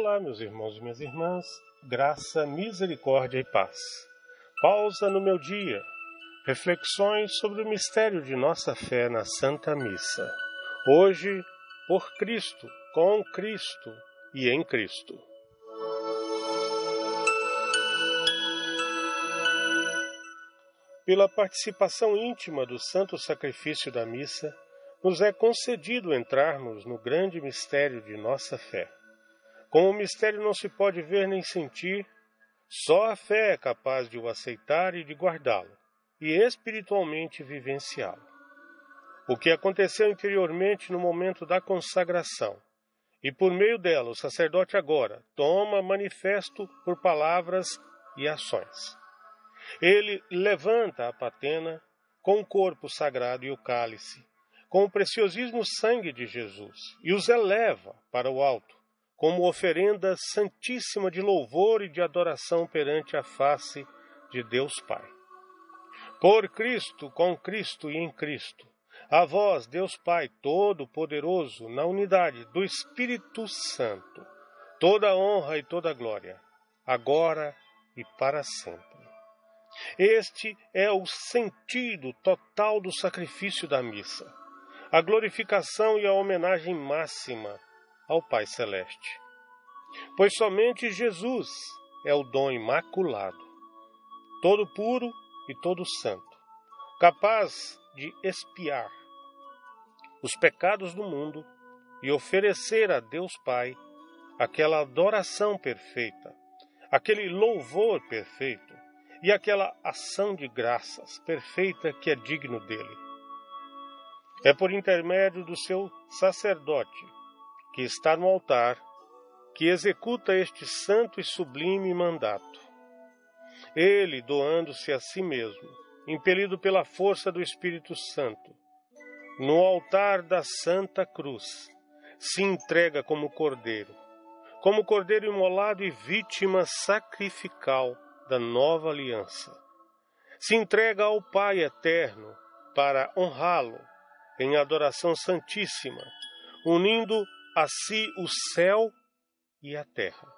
Olá, meus irmãos e minhas irmãs, graça, misericórdia e paz. Pausa no meu dia. Reflexões sobre o mistério de nossa fé na Santa Missa. Hoje, por Cristo, com Cristo e em Cristo. Pela participação íntima do santo sacrifício da missa, nos é concedido entrarmos no grande mistério de nossa fé. Como o mistério não se pode ver nem sentir, só a fé é capaz de o aceitar e de guardá-lo, e espiritualmente vivenciá-lo. O que aconteceu interiormente no momento da consagração, e por meio dela o sacerdote agora toma manifesto por palavras e ações. Ele levanta a patena com o corpo sagrado e o cálice, com o preciosíssimo sangue de Jesus, e os eleva para o alto, como oferenda santíssima de louvor e de adoração perante a face de Deus Pai. Por Cristo, com Cristo e em Cristo, a vós, Deus Pai Todo-Poderoso, na unidade do Espírito Santo, toda honra e toda glória, agora e para sempre. Este é o sentido total do sacrifício da missa, a glorificação e a homenagem máxima ao Pai Celeste. Pois somente Jesus é o dom imaculado, todo puro e todo santo, capaz de expiar os pecados do mundo e oferecer a Deus Pai aquela adoração perfeita, aquele louvor perfeito e aquela ação de graças perfeita que é digno dele. É por intermédio do seu sacerdote, que está no altar, que executa este santo e sublime mandato. Ele, doando-se a si mesmo, impelido pela força do Espírito Santo, no altar da Santa Cruz, se entrega como cordeiro, como cordeiro imolado e vítima sacrificial da nova aliança. Se entrega ao Pai eterno para honrá-lo em adoração santíssima, unindo a si o céu e a terra,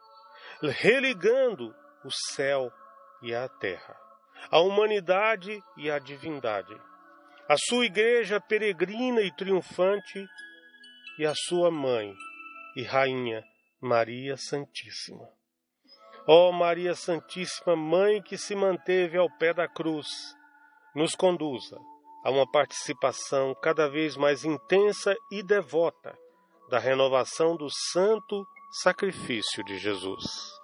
religando o céu e a terra, a humanidade e a divindade, a sua igreja peregrina e triunfante. E a sua mãe e rainha Maria Santíssima. Ó Maria Santíssima, Mãe que se manteve ao pé da cruz, nos conduza a uma participação cada vez mais intensa e devota da renovação do santo sacrifício de Jesus.